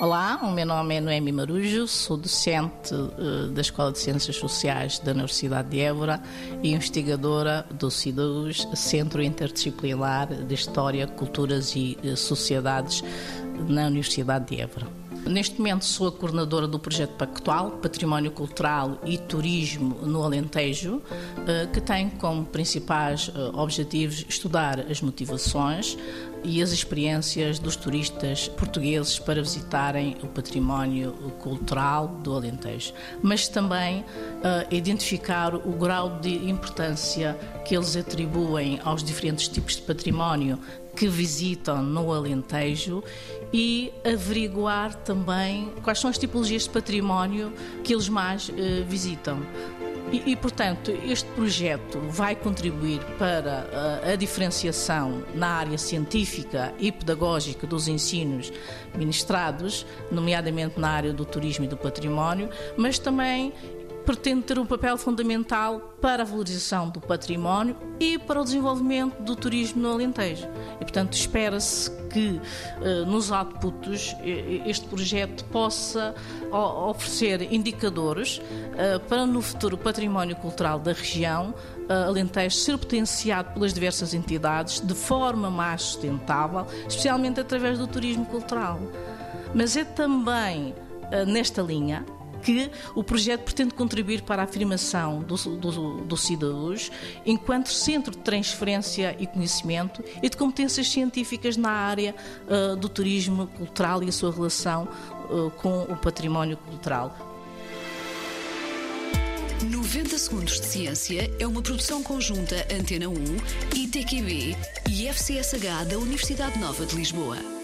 Olá, o meu nome é Noemi Marujo, sou docente uh, da Escola de Ciências Sociais da Universidade de Évora e investigadora do CIDUS, Centro Interdisciplinar de História, Culturas e uh, Sociedades na Universidade de Évora. Neste momento sou a coordenadora do projeto Pactual, Património Cultural e Turismo no Alentejo, eh, que tem como principais eh, objetivos estudar as motivações e as experiências dos turistas portugueses para visitarem o património cultural do Alentejo, mas também uh, identificar o grau de importância que eles atribuem aos diferentes tipos de património que visitam no Alentejo e averiguar também quais são as tipologias de património que eles mais uh, visitam. E, e, portanto, este projeto vai contribuir para a, eh, a, diferenciação na área científica e pedagógica dos ensinos ministrados, nomeadamente na área do turismo e do património, mas também pretende ter um papel fundamental para a valorização do património e para o desenvolvimento do turismo no Alentejo. E, portanto, espera-se que eh, nos outputs este projeto possa oferecer indicadores eh, para no futuro património cultural da região eh, Alentejo ser potenciado pelas diversas entidades de forma mais sustentável, especialmente através do turismo cultural. Mas é também nesta linha que o projeto pretende contribuir para a afirmação do, do, do CIDAUS enquanto centro de transferência e conhecimento e de competências científicas na área uh, do turismo cultural e a sua relação uh, com o património cultural. 90 Segundos de Ciência é uma produção conjunta Antena 1, ITQB e FCSH da Universidade Nova de Lisboa.